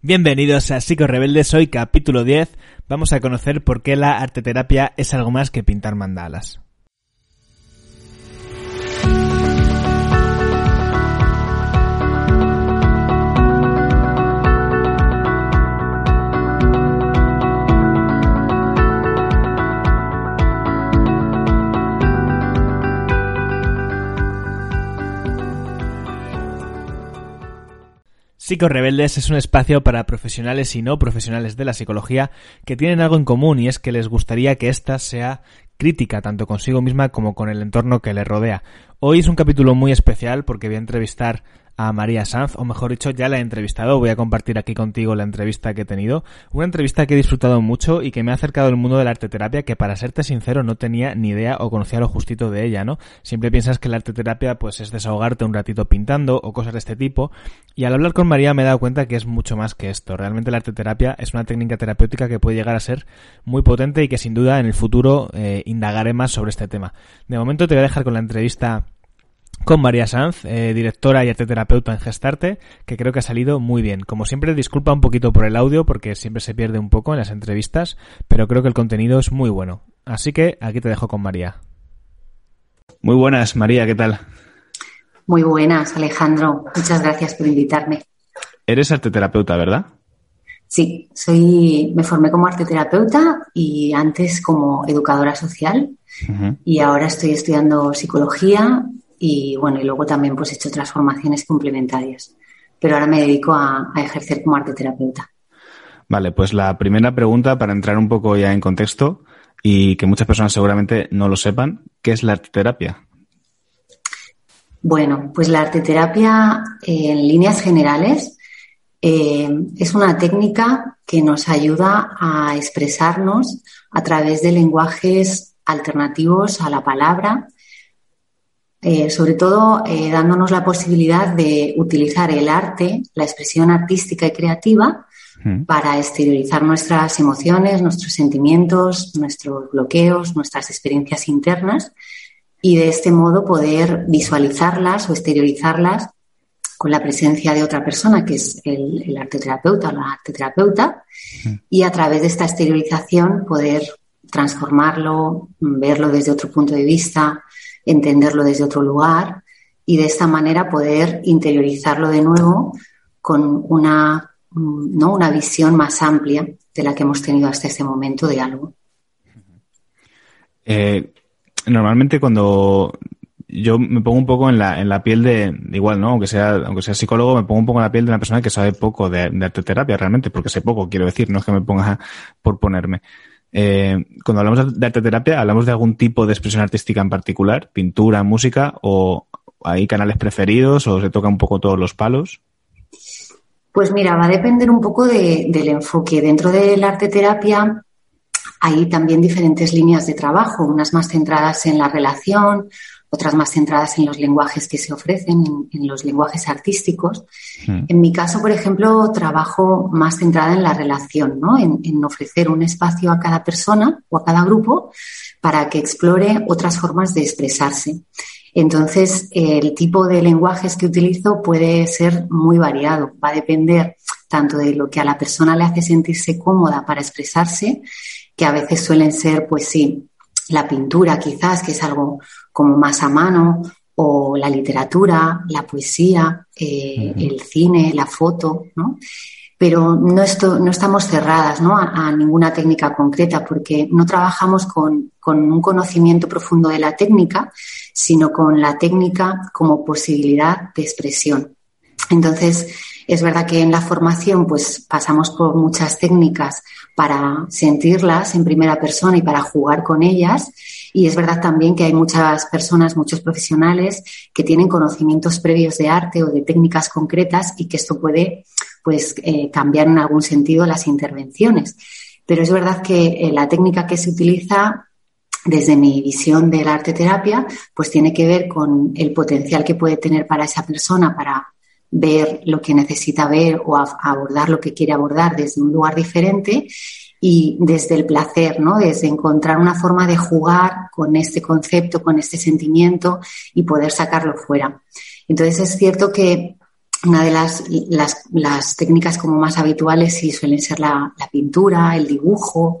Bienvenidos a Psico Rebeldes, hoy capítulo 10. Vamos a conocer por qué la arteterapia es algo más que pintar mandalas. Rebeldes es un espacio para profesionales y no profesionales de la psicología que tienen algo en común y es que les gustaría que ésta sea crítica tanto consigo misma como con el entorno que le rodea. Hoy es un capítulo muy especial porque voy a entrevistar a María Sanz, o mejor dicho, ya la he entrevistado. Voy a compartir aquí contigo la entrevista que he tenido. Una entrevista que he disfrutado mucho y que me ha acercado al mundo de la arteterapia que, para serte sincero, no tenía ni idea o conocía lo justito de ella, ¿no? Siempre piensas que la arteterapia, pues, es desahogarte un ratito pintando o cosas de este tipo. Y al hablar con María me he dado cuenta que es mucho más que esto. Realmente la arteterapia es una técnica terapéutica que puede llegar a ser muy potente y que sin duda en el futuro eh, indagaré más sobre este tema. De momento te voy a dejar con la entrevista con María Sanz, eh, directora y arteterapeuta en Gestarte, que creo que ha salido muy bien. Como siempre, disculpa un poquito por el audio porque siempre se pierde un poco en las entrevistas, pero creo que el contenido es muy bueno. Así que aquí te dejo con María. Muy buenas, María, ¿qué tal? Muy buenas, Alejandro. Muchas gracias por invitarme. Eres arteterapeuta, ¿verdad? Sí, soy, me formé como arteterapeuta y antes como educadora social y ahora estoy estudiando psicología y bueno, y luego también pues he hecho transformaciones complementarias. Pero ahora me dedico a, ejercer como arteterapeuta. Vale, pues la primera pregunta para entrar un poco ya en contexto y que muchas personas seguramente no lo sepan, ¿qué es la arteterapia? Bueno, pues la arteterapia en líneas generales eh, es una técnica que nos ayuda a expresarnos a través de lenguajes alternativos a la palabra eh, sobre todo eh, dándonos la posibilidad de utilizar el arte, la expresión artística y creativa, para exteriorizar nuestras emociones, nuestros sentimientos, nuestros bloqueos, nuestras experiencias internas y de este modo poder visualizarlas o exteriorizarlas con la presencia de otra persona, que es el, el arteterapeuta o la arteterapeuta, y a través de esta exteriorización poder transformarlo, verlo desde otro punto de vista, entenderlo desde otro lugar y de esta manera poder interiorizarlo de nuevo con una, ¿no? una visión más amplia de la que hemos tenido hasta este momento de algo. Eh, normalmente cuando yo me pongo un poco en la, en la piel de, igual, ¿no? Aunque sea, aunque sea psicólogo, me pongo un poco en la piel de una persona que sabe poco de, de arteterapia realmente, porque sé poco, quiero decir, no es que me ponga por ponerme. Eh, cuando hablamos de arteterapia, ¿hablamos de algún tipo de expresión artística en particular? ¿Pintura, música? ¿O hay canales preferidos o se toca un poco todos los palos? Pues mira, va a depender un poco del enfoque. Dentro de la arteterapia hay también diferentes líneas de trabajo, unas más centradas en la relación, otras más centradas en los lenguajes que se ofrecen, en, los lenguajes artísticos. Hmm. En mi caso, por ejemplo, trabajo más centrada en la relación, ¿no? En, en, ofrecer un espacio a cada persona o a cada grupo para que explore otras formas de expresarse. Entonces, el tipo de lenguajes que utilizo puede ser muy variado. Va a depender tanto de lo que a la persona le hace sentirse cómoda para expresarse, que a veces suelen ser, pues sí, la pintura quizás, que es algo como más a mano, o la literatura, la poesía, eh, el cine, la foto, ¿no? Pero no, no estamos cerradas ¿no? A, ninguna técnica concreta porque no trabajamos con, con, un conocimiento profundo de la técnica, sino con la técnica como posibilidad de expresión. Entonces, es verdad que en la formación pues pasamos por muchas técnicas para sentirlas en primera persona y para jugar con ellas. Y es verdad también que hay muchas personas, muchos profesionales que tienen conocimientos previos de arte o de técnicas concretas y que esto puede pues eh, cambiar en algún sentido las intervenciones. Pero es verdad que eh, la técnica que se utiliza desde mi visión de la arte terapia, pues tiene que ver con el potencial que puede tener para esa persona para ver lo que necesita ver o abordar lo que quiere abordar desde un lugar diferente y desde el placer, ¿no? Desde encontrar una forma de jugar con este concepto, con este sentimiento y poder sacarlo fuera. Entonces es cierto que una de las, las, técnicas como más habituales sí suelen ser la, pintura, el dibujo,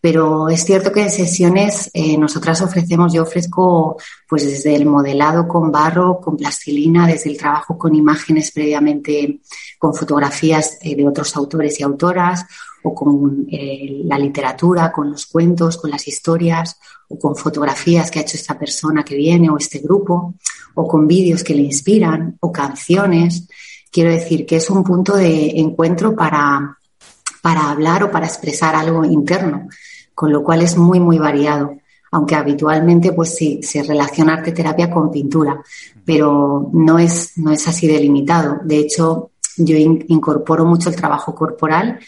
pero es cierto que en sesiones eh, nosotras ofrecemos, yo ofrezco pues desde el modelado con barro, con plastilina, desde el trabajo con imágenes previamente, con fotografías eh, de otros autores y autoras, o con eh, la literatura, con los cuentos, con las historias, o con fotografías que ha hecho esta persona que viene o este grupo, o con vídeos que le inspiran, o canciones. Quiero decir que es un punto de encuentro para, para hablar o para expresar algo interno, con lo cual es muy, muy variado. Aunque habitualmente, pues sí, se relaciona arte terapia con pintura, pero no es, no es así delimitado. De hecho, yo incorporo mucho el trabajo corporal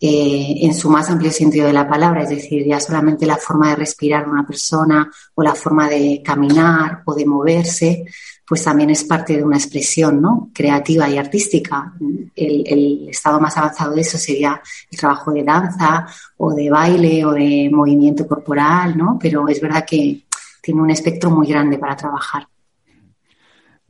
eh, en su más amplio sentido de la palabra, es decir, ya solamente la forma de respirar una persona o la forma de caminar o de moverse, pues también es parte de una expresión ¿no? creativa y artística. El, estado más avanzado de eso sería el trabajo de danza o de baile o de movimiento corporal, ¿no? pero es verdad que tiene un espectro muy grande para trabajar.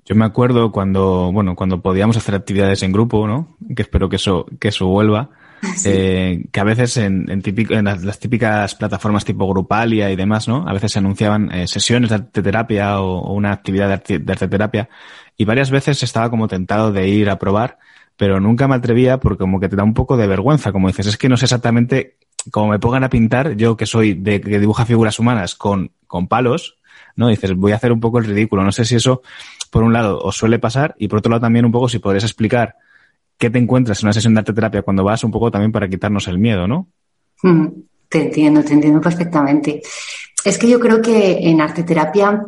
Yo me acuerdo cuando, bueno, cuando podíamos hacer actividades en grupo, ¿no? Que espero que eso, que eso vuelva eh, que a veces en, en, las, típicas plataformas tipo Grupalia y demás, ¿no? A veces se anunciaban eh, sesiones de arte terapia o, una actividad de arte, de arte, terapia y varias veces estaba como tentado de ir a probar, pero nunca me atrevía porque como que te da un poco de vergüenza, como dices, es que no sé exactamente cómo me pongan a pintar, yo que soy de que dibuja figuras humanas con, con palos, ¿no? Dices, voy a hacer un poco el ridículo. No sé si eso, por un lado, os suele pasar y por otro lado también un poco si podrías explicar qué te encuentras en una sesión de arte terapia cuando vas, un poco también para quitarnos el miedo, ¿no? Mm, te entiendo, te entiendo perfectamente. Es que yo creo que en arte terapia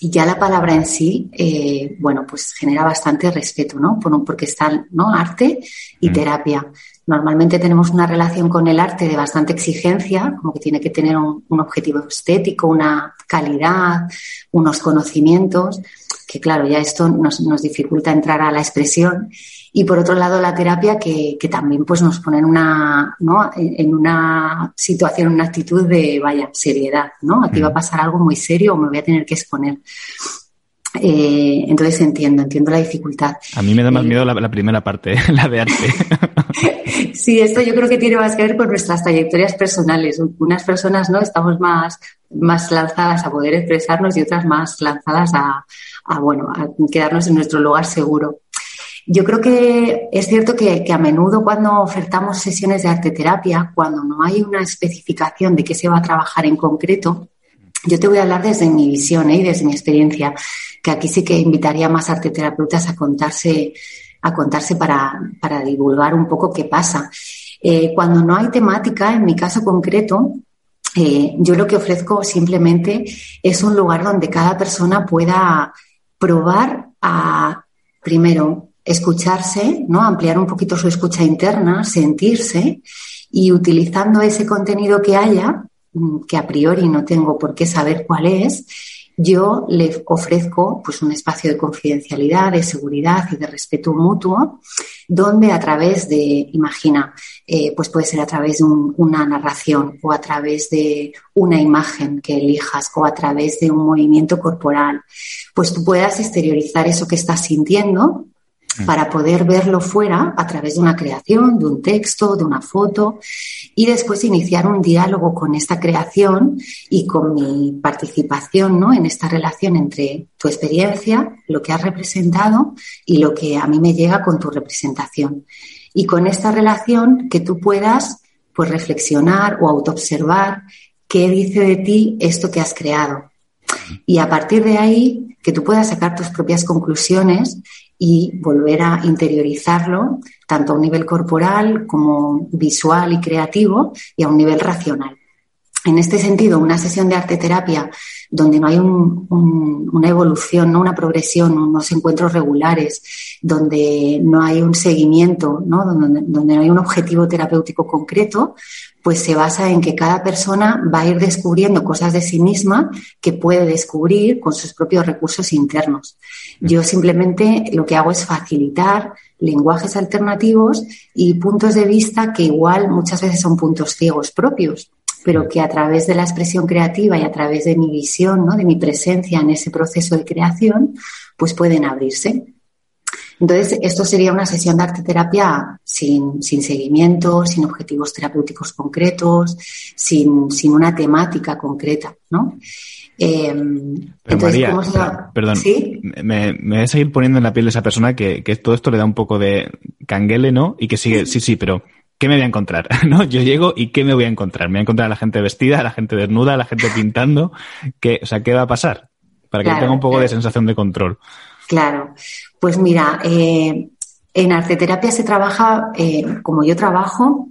ya la palabra en sí, eh, bueno, pues genera bastante respeto, ¿no? porque está, ¿no? Arte y mm. terapia. Normalmente tenemos una relación con el arte de bastante exigencia, como que tiene que tener un, un objetivo estético, una calidad, unos conocimientos, que claro, ya esto nos, nos dificulta entrar a la expresión y por otro lado la terapia que, que también pues nos pone en una, ¿no? en una situación, una actitud de vaya, seriedad, ¿no? Aquí va a pasar algo muy serio o me voy a tener que exponer. Eh, entonces entiendo, entiendo la dificultad. A mí me da más eh, miedo la, primera parte, la de arte. sí, esto yo creo que tiene más que ver con nuestras trayectorias personales. Unas personas no estamos más, más lanzadas a poder expresarnos y otras más lanzadas a, a bueno, a quedarnos en nuestro lugar seguro. Yo creo que es cierto que, a menudo cuando ofertamos sesiones de arte terapia, cuando no hay una especificación de qué se va a trabajar en concreto, yo te voy a hablar desde mi visión ¿eh? y desde mi experiencia, que aquí sí que invitaría más arte terapeutas a contarse, a contarse para, para divulgar un poco qué pasa. Eh, cuando no hay temática, en mi caso concreto, eh, yo lo que ofrezco simplemente es un lugar donde cada persona pueda probar a, primero, escucharse, ¿no? Ampliar un poquito su escucha interna, sentirse y utilizando ese contenido que haya, mm, que a priori no tengo por qué saber cuál es, yo le ofrezco pues un espacio de confidencialidad, de seguridad y de respeto mutuo, donde a través de, imagina, eh, pues puede ser a través de una narración o a través de una imagen que elijas o a través de un movimiento corporal, pues tú puedas exteriorizar eso que estás sintiendo para poder verlo fuera a través de una creación, de un texto, de una foto y después iniciar un diálogo con esta creación y con mi participación ¿no? en esta relación entre tu experiencia, lo que has representado y lo que a mí me llega con tu representación. Y con esta relación que tú puedas pues reflexionar o autoobservar qué dice de ti esto que has creado. Y a partir de ahí, que tú puedas sacar tus propias conclusiones y volver a interiorizarlo tanto a un nivel corporal como visual y creativo y a un nivel racional. En este sentido, una sesión de arte terapia donde no hay una evolución, ¿no? una progresión, unos encuentros regulares, donde no hay un seguimiento, ¿no? Donde, donde no hay un objetivo terapéutico concreto, pues se basa en que cada persona va a ir descubriendo cosas de sí misma que puede descubrir con sus propios recursos internos. Yo simplemente lo que hago es facilitar lenguajes alternativos y puntos de vista que igual muchas veces son puntos ciegos propios, pero que a través de la expresión creativa y a través de mi visión, ¿no? de mi presencia en ese proceso de creación, pues pueden abrirse. Entonces, esto sería una sesión de arte terapia sin, sin seguimiento, sin objetivos terapéuticos concretos, sin, sin una temática concreta, ¿no? Eh, entonces, María, perdón, me, me voy a seguir poniendo en la piel de esa persona que, que todo esto le da un poco de canguele, ¿no? Y que sigue, sí, sí, pero ¿qué me voy a encontrar? ¿No? Yo llego y ¿qué me voy a encontrar? ¿Me voy a encontrar a la gente vestida, a la gente desnuda, a la gente pintando? ¿Qué, o sea, ¿qué va a pasar? Para que tenga un poco de sensación de control. Claro. Pues mira, eh, en arteterapia se trabaja, eh, como yo trabajo,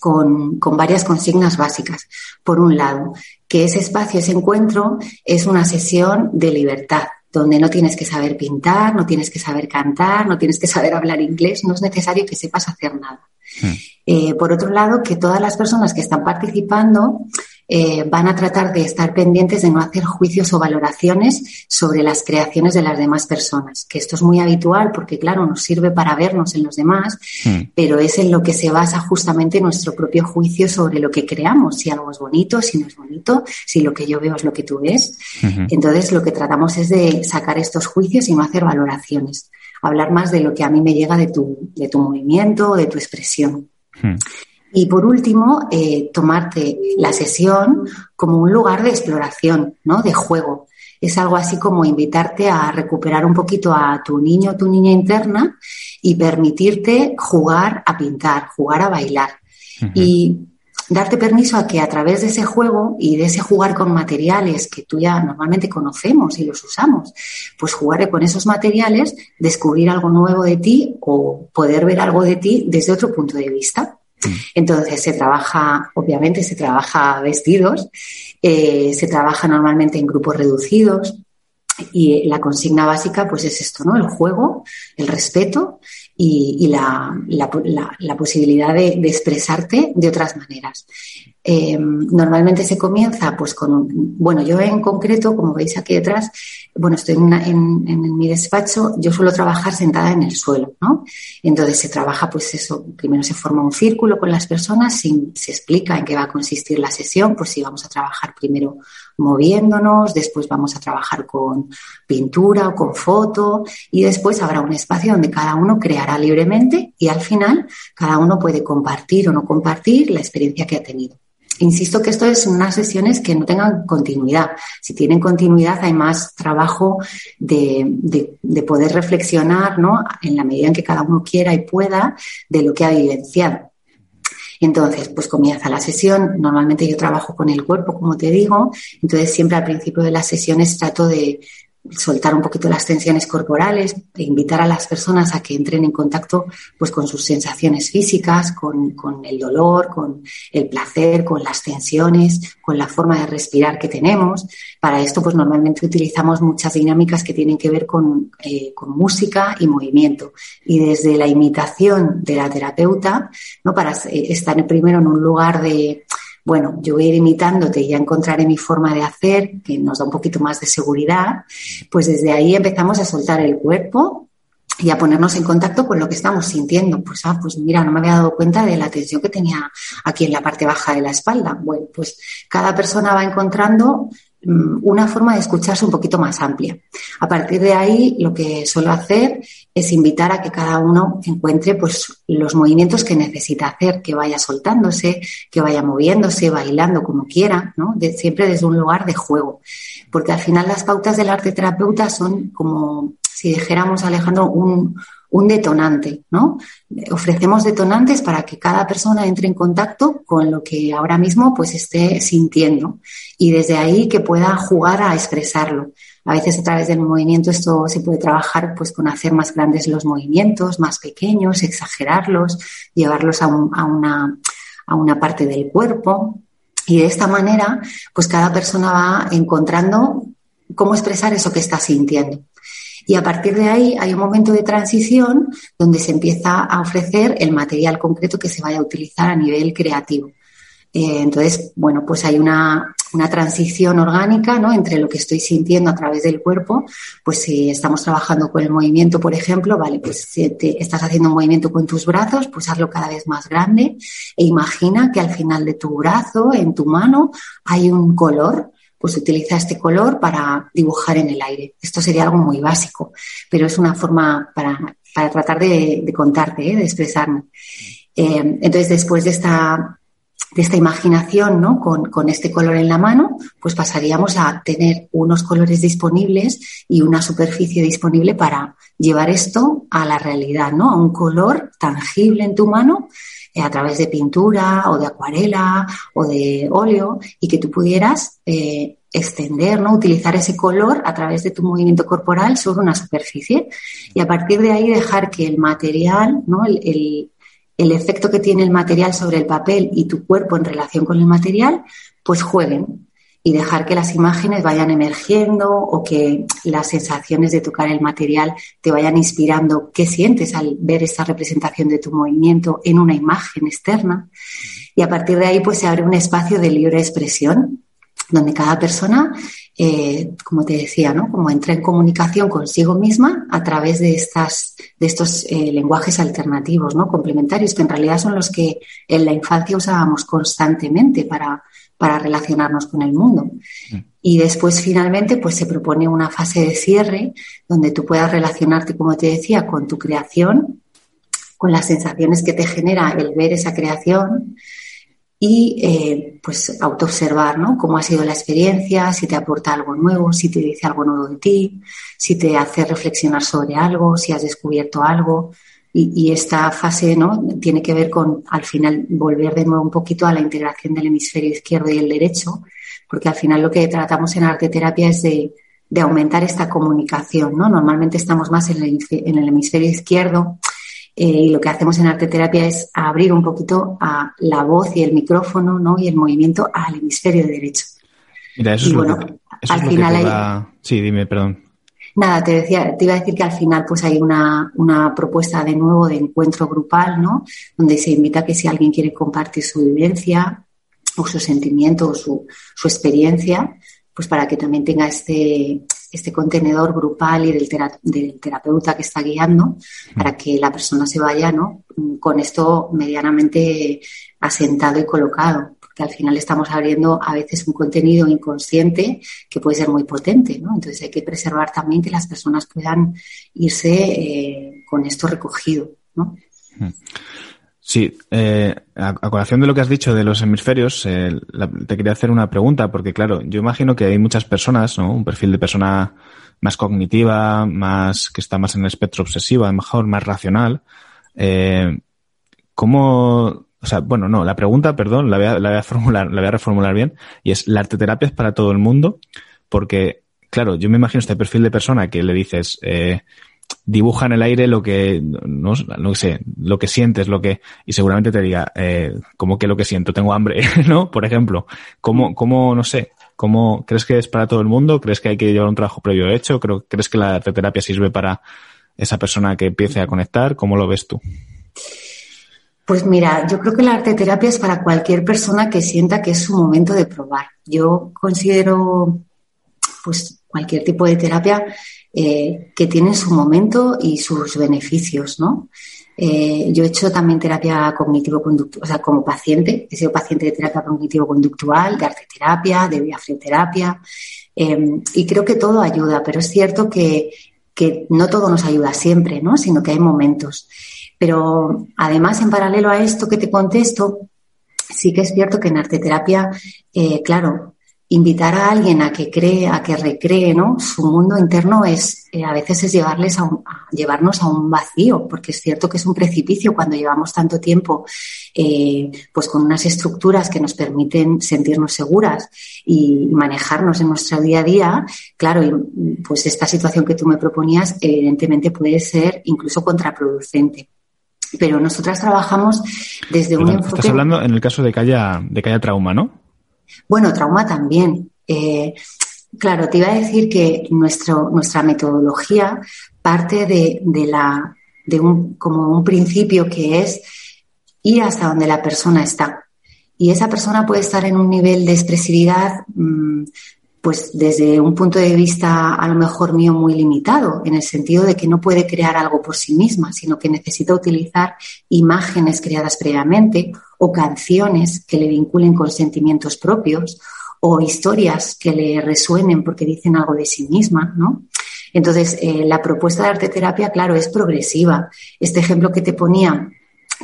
con, con, varias consignas básicas. Por un lado, que ese espacio, ese encuentro, es una sesión de libertad, donde no tienes que saber pintar, no tienes que saber cantar, no tienes que saber hablar inglés, no es necesario que sepas hacer nada. Hmm. Eh, por otro lado, que todas las personas que están participando eh, van a tratar de estar pendientes de no hacer juicios o valoraciones sobre las creaciones de las demás personas, que esto es muy habitual porque, claro, nos sirve para vernos en los demás, hmm. pero es en lo que se basa justamente nuestro propio juicio sobre lo que creamos, si algo es bonito, si no es bonito, si lo que yo veo es lo que tú ves. Entonces, lo que tratamos es de sacar estos juicios y no hacer valoraciones, hablar más de lo que a mí me llega de tu, de tu movimiento, de tu expresión. Hmm. Y por último, eh, tomarte la sesión como un lugar de exploración, ¿no? De juego. Es algo así como invitarte a recuperar un poquito a tu niño o tu niña interna y permitirte jugar a pintar, jugar a bailar. Y darte permiso a que a través de ese juego y de ese jugar con materiales que tú ya normalmente conocemos y los usamos, pues jugar con esos materiales, descubrir algo nuevo de ti o poder ver algo de ti desde otro punto de vista. Entonces se trabaja, obviamente se trabaja vestidos, eh, se trabaja normalmente en grupos reducidos y la consigna básica pues es esto, ¿no? El juego, el respeto y, la, la, posibilidad de, expresarte de otras maneras. Eh, normalmente se comienza pues con, bueno, yo en concreto, como veis aquí detrás, bueno, estoy en, en, mi despacho, yo suelo trabajar sentada en el suelo, ¿no? Entonces se trabaja pues eso, primero se forma un círculo con las personas, se, se explica en qué va a consistir la sesión, pues si vamos a trabajar primero moviéndonos, después vamos a trabajar con pintura o con foto y después habrá un espacio donde cada uno creará libremente y al final cada uno puede compartir o no compartir la experiencia que ha tenido. Insisto que esto es unas sesiones que no tengan continuidad. Si tienen continuidad hay más trabajo de, poder reflexionar, ¿no? En la medida en que cada uno quiera y pueda de lo que ha vivenciado. Entonces, pues comienza la sesión. Normalmente yo trabajo con el cuerpo, como te digo. Entonces, siempre al principio de las sesiones trato de, soltar un poquito las tensiones corporales e invitar a las personas a que entren en contacto pues con sus sensaciones físicas, con, con, el dolor, con el placer, con las tensiones, con la forma de respirar que tenemos. Para esto pues normalmente utilizamos muchas dinámicas que tienen que ver con, eh, con música y movimiento. Y desde la imitación de la terapeuta, ¿no? para eh, estar primero en un lugar de bueno, yo voy a ir imitándote y ya encontraré mi forma de hacer, que nos da un poquito más de seguridad, pues desde ahí empezamos a soltar el cuerpo y a ponernos en contacto con lo que estamos sintiendo. Pues, ah, pues mira, no me había dado cuenta de la tensión que tenía aquí en la parte baja de la espalda. Bueno, pues cada persona va encontrando una forma de escucharse un poquito más amplia. A partir de ahí, lo que suelo hacer es invitar a que cada uno encuentre pues, los movimientos que necesita hacer, que vaya soltándose, que vaya moviéndose, bailando como quiera, ¿no? siempre desde un lugar de juego. Porque al final las pautas del arte terapeuta son como si dijéramos, Alejandro, un, un detonante, ¿no? Ofrecemos detonantes para que cada persona entre en contacto con lo que ahora mismo pues esté sintiendo y desde ahí que pueda jugar a expresarlo. A veces a través del movimiento esto se puede trabajar pues con hacer más grandes los movimientos, más pequeños, exagerarlos, llevarlos a, una, a una parte del cuerpo. Y de esta manera, pues cada persona va encontrando cómo expresar eso que está sintiendo. Y a partir de ahí hay un momento de transición donde se empieza a ofrecer el material concreto que se vaya a utilizar a nivel creativo. Eh, entonces, bueno, pues hay una, una, transición orgánica ¿no? entre lo que estoy sintiendo a través del cuerpo. Pues si estamos trabajando con el movimiento, por ejemplo, vale, pues si estás haciendo un movimiento con tus brazos, pues hazlo cada vez más grande e imagina que al final de tu brazo, en tu mano, hay un color pues utiliza este color para dibujar en el aire. Esto sería algo muy básico, pero es una forma para para tratar de, contarte, ¿eh? de expresarme. Eh, entonces, después de esta, de esta imaginación, ¿no? Con, con, este color en la mano, pues pasaríamos a tener unos colores disponibles y una superficie disponible para llevar esto a la realidad, ¿no? A un color tangible en tu mano a través de pintura o de acuarela o de óleo y que tú pudieras eh, extender, ¿no? Utilizar ese color a través de tu movimiento corporal sobre una superficie y a partir de ahí dejar que el material, ¿no? el, el efecto que tiene el material sobre el papel y tu cuerpo en relación con el material, pues jueguen y dejar que las imágenes vayan emergiendo o que las sensaciones de tocar el material te vayan inspirando qué sientes al ver esta representación de tu movimiento en una imagen externa. Y a partir de ahí pues se abre un espacio de libre expresión donde cada persona eh, como te decía, ¿no? Como entra en comunicación consigo misma a través de estas, de estos eh, lenguajes alternativos, ¿no? Complementarios, que en realidad son los que en la infancia usábamos constantemente para, para relacionarnos con el mundo. Mm. Y después, finalmente, pues se propone una fase de cierre donde tú puedas relacionarte, como te decía, con tu creación, con las sensaciones que te genera el ver esa creación, y eh, pues autoobservar, ¿no? Cómo ha sido la experiencia, si te aporta algo nuevo, si te dice algo nuevo de ti, si te hace reflexionar sobre algo, si has descubierto algo. Y, esta fase, ¿no? Tiene que ver con, al final, volver de nuevo un poquito a la integración del hemisferio izquierdo y el derecho, porque al final lo que tratamos en arte terapia es de, de aumentar esta comunicación, ¿no? Normalmente estamos más en el, en el hemisferio izquierdo, eh, y lo que hacemos en arte terapia es abrir un poquito a la voz y el micrófono ¿no? y el movimiento al hemisferio derecho. Mira, eso es bueno, lo que, al final Sí, dime, perdón. Nada, te decía, te iba a decir que al final pues hay una, una, propuesta de nuevo de encuentro grupal, ¿no? Donde se invita a que si alguien quiere compartir su vivencia o su sentimiento o su, su experiencia, pues para que también tenga este, este contenedor grupal y del, terapeuta que está guiando para que la persona se vaya ¿no? con esto medianamente asentado y colocado. Porque al final estamos abriendo a veces un contenido inconsciente que puede ser muy potente. ¿no? Entonces hay que preservar también que las personas puedan irse eh, con esto recogido. ¿no? Sí, eh, a, colación de lo que has dicho de los hemisferios, eh, te quería hacer una pregunta, porque claro, yo imagino que hay muchas personas, ¿no? Un perfil de persona más cognitiva, más que está más en el espectro obsesivo, a lo mejor más racional. ¿Cómo, o sea, bueno, no, la pregunta, perdón, la voy a, la voy a formular, la voy a reformular bien, y es, ¿la arteterapia es para todo el mundo? Porque, claro, yo me imagino este perfil de persona que le dices, eh, dibuja en el aire lo que, no, no sé, lo que sientes, lo que, y seguramente te diga, eh, como que lo que siento, tengo hambre, ¿no? Por ejemplo, ¿cómo, cómo, no sé, cómo, crees que es para todo el mundo? ¿Crees que hay que llevar un trabajo previo hecho? ¿Crees que la terapia sirve para esa persona que empiece a conectar? ¿Cómo lo ves tú? Pues mira, yo creo que la arte terapia es para cualquier persona que sienta que es su momento de probar. Yo considero, pues, cualquier tipo de terapia eh, que tienen su momento y sus beneficios, ¿no? Eh, yo he hecho también terapia cognitivo-conductual, o sea, como paciente, he sido paciente de terapia cognitivo-conductual, de arte terapia, de diafreterapia, eh, y creo que todo ayuda, pero es cierto que, que no todo nos ayuda siempre, ¿no? Sino que hay momentos. Pero además, en paralelo a esto que te contesto, sí que es cierto que en arte terapia, eh, claro, invitar a alguien a que cree, a que recree, ¿no? Su mundo interno es, eh, a veces es llevarles a, llevarnos a un vacío, porque es cierto que es un precipicio cuando llevamos tanto tiempo, eh, pues con unas estructuras que nos permiten sentirnos seguras y manejarnos en nuestro día a día. Claro, pues esta situación que tú me proponías, evidentemente puede ser incluso contraproducente pero nosotras trabajamos desde un enfoque. Estás hablando en el caso de que haya, de que haya trauma, ¿no? Bueno, trauma también. Eh, claro, te iba a decir que nuestro, nuestra metodología parte de, de, la, de un, como un principio que es ir hasta donde la persona está. Y esa persona puede estar en un nivel de expresividad mm, pues desde un punto de vista a lo mejor mío muy limitado, en el sentido de que no puede crear algo por sí misma, sino que necesita utilizar imágenes creadas previamente o canciones que le vinculen con sentimientos propios o historias que le resuenen porque dicen algo de sí misma, ¿no? Entonces, eh, la propuesta de arte terapia, claro, es progresiva. Este ejemplo que te ponía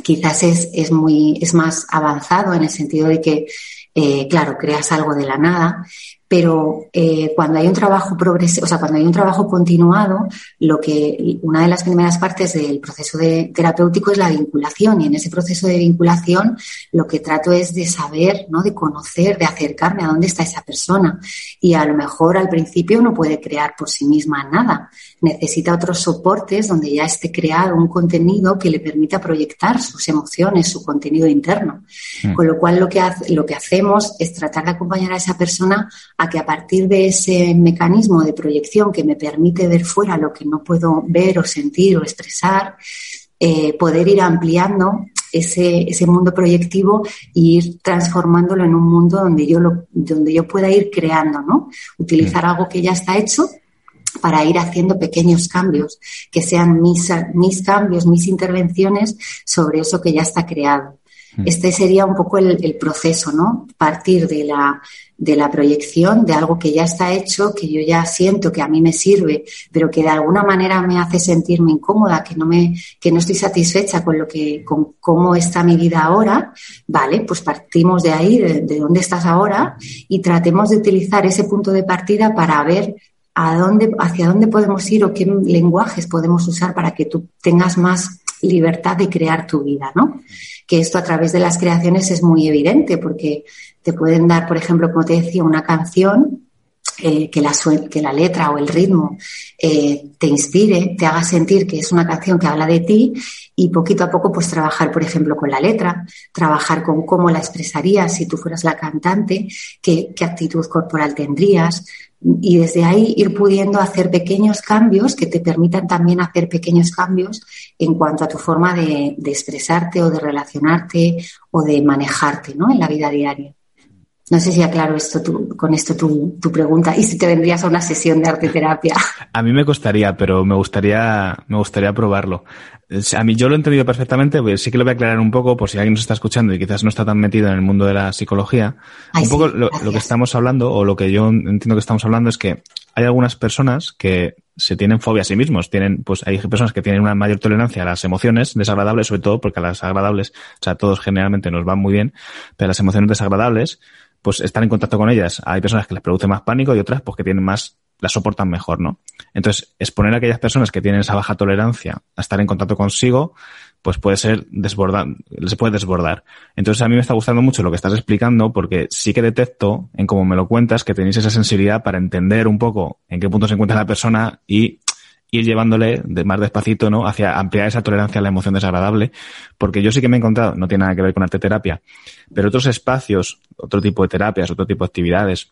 quizás es, es, muy, es más avanzado en el sentido de que, eh, claro, creas algo de la nada, pero eh, cuando hay un trabajo progresivo, o sea, cuando hay un trabajo continuado, lo que una de las primeras partes del proceso terapéutico es la vinculación. Y en ese proceso de vinculación lo que trato es de saber, ¿no? De conocer, de acercarme a dónde está esa persona. Y a lo mejor al principio no puede crear por sí misma nada, necesita otros soportes donde ya esté creado un contenido que le permita proyectar sus emociones, su contenido interno. Mm. Con lo cual lo que, lo que hacemos es tratar de acompañar a esa persona a que a partir de ese mecanismo de proyección que me permite ver fuera lo que no puedo ver o sentir o expresar, eh, poder ir ampliando ese, ese mundo proyectivo e ir transformándolo en un mundo donde yo, lo, donde yo pueda ir creando, ¿no? Utilizar algo que ya está hecho para ir haciendo pequeños cambios, que sean mis, mis cambios, mis intervenciones sobre eso que ya está creado. Mm. Este sería un poco el, el, proceso, ¿no? Partir de la, de la proyección de algo que ya está hecho, que yo ya siento que a mí me sirve, pero que de alguna manera me hace sentirme incómoda, que no me, que no estoy satisfecha con lo que, con cómo está mi vida ahora, vale, pues partimos de ahí, de, de dónde estás ahora, y tratemos de utilizar ese punto de partida para ver a dónde, hacia dónde podemos ir o qué lenguajes podemos usar para que tú tengas más libertad de crear tu vida, ¿no? Que esto a través de las creaciones es muy evidente porque te pueden dar, por ejemplo, como te decía, una canción eh, que, la que la letra o el ritmo eh, te inspire, te haga sentir que es una canción que habla de ti y poquito a poco pues trabajar, por ejemplo, con la letra, trabajar con cómo la expresarías si tú fueras la cantante, qué, qué actitud corporal tendrías, y desde ahí ir pudiendo hacer pequeños cambios que te permitan también hacer pequeños cambios en cuanto a tu forma de, expresarte o de relacionarte o de manejarte ¿no? en la vida diaria. No sé si aclaro esto con esto tu, tu, pregunta y si te vendrías a una sesión de arte terapia. A mí me costaría, pero me gustaría, me gustaría probarlo. A mí yo lo he entendido perfectamente, pues sí que lo voy a aclarar un poco por si alguien nos está escuchando y quizás no está tan metido en el mundo de la psicología. un poco lo, lo, que estamos hablando o lo que yo entiendo que estamos hablando es que hay algunas personas que se tienen fobia a sí mismos. Tienen, pues hay personas que tienen una mayor tolerancia a las emociones desagradables, sobre todo porque a las agradables, o sea, todos generalmente nos van muy bien, pero las emociones desagradables, pues estar en contacto con ellas. Hay personas que les produce más pánico y otras pues que tienen más, las soportan mejor, ¿no? Entonces, exponer a aquellas personas que tienen esa baja tolerancia a estar en contacto consigo, pues puede ser desbordar, les puede desbordar. Entonces, a mí me está gustando mucho lo que estás explicando porque sí que detecto en cómo me lo cuentas que tenéis esa sensibilidad para entender un poco en qué punto se encuentra la persona y ir llevándole de más despacito, ¿no? Hacia ampliar esa tolerancia a la emoción desagradable. Porque yo sí que me he encontrado, no tiene nada que ver con arte terapia, pero otros espacios, otro tipo de terapias, otro tipo de actividades,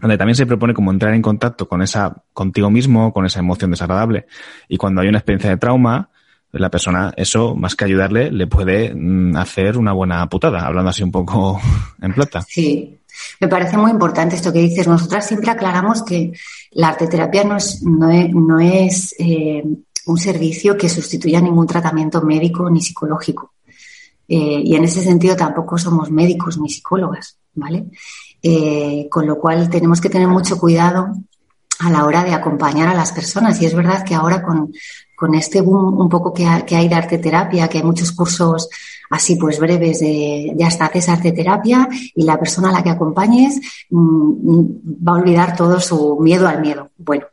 donde también se propone como entrar en contacto con esa, contigo mismo, con esa emoción desagradable. Y cuando hay una experiencia de trauma, la persona, eso, más que ayudarle, le puede mm, hacer una buena putada, hablando así un poco en plata. Sí, me parece muy importante esto que dices. Nosotras siempre aclaramos que la arteterapia no es, no es, no es eh, un servicio que sustituya ningún tratamiento médico ni psicológico. Eh, y en ese sentido tampoco somos médicos ni psicólogas, ¿vale? Eh, con lo cual tenemos que tener mucho cuidado a la hora de acompañar a las personas. Y es verdad que ahora con, con este boom un poco que, que hay de arte terapia, que hay muchos cursos así pues breves de ya está, haces arte terapia y la persona a la que acompañes mmm, va a olvidar todo su miedo al miedo. Bueno,